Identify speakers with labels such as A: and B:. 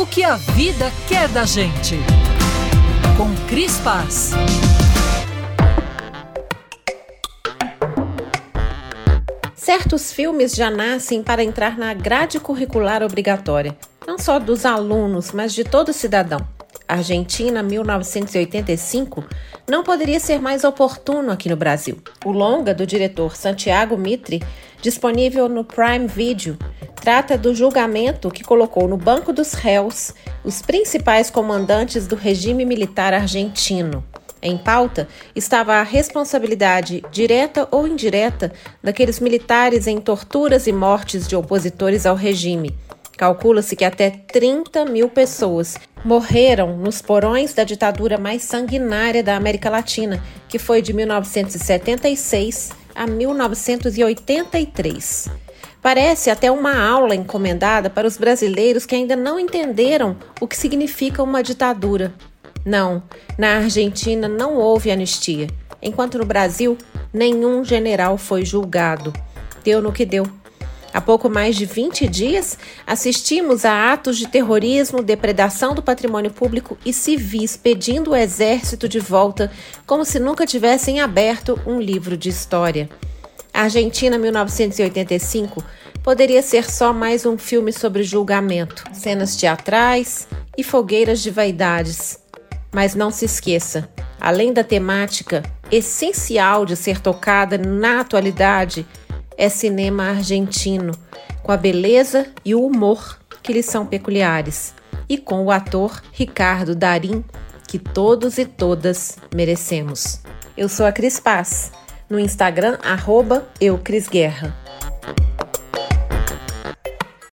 A: o que a vida quer da gente. Com Cris Paz.
B: Certos filmes já nascem para entrar na grade curricular obrigatória, não só dos alunos, mas de todo cidadão. Argentina 1985 não poderia ser mais oportuno aqui no Brasil. O longa do diretor Santiago Mitre, disponível no Prime Video, trata do julgamento que colocou no banco dos réus os principais comandantes do regime militar argentino. Em pauta estava a responsabilidade direta ou indireta daqueles militares em torturas e mortes de opositores ao regime. Calcula-se que até 30 mil pessoas morreram nos porões da ditadura mais sanguinária da América Latina, que foi de 1976 a 1983. Parece até uma aula encomendada para os brasileiros que ainda não entenderam o que significa uma ditadura. Não, na Argentina não houve anistia, enquanto no Brasil nenhum general foi julgado. Deu no que deu. Há pouco mais de 20 dias, assistimos a atos de terrorismo, depredação do patrimônio público e civis pedindo o exército de volta, como se nunca tivessem aberto um livro de história. A Argentina 1985 poderia ser só mais um filme sobre julgamento, cenas teatrais e fogueiras de vaidades. Mas não se esqueça, além da temática essencial de ser tocada na atualidade, é cinema argentino, com a beleza e o humor que lhe são peculiares, e com o ator Ricardo Darim, que todos e todas merecemos. Eu sou a Cris Paz, no Instagram, arroba.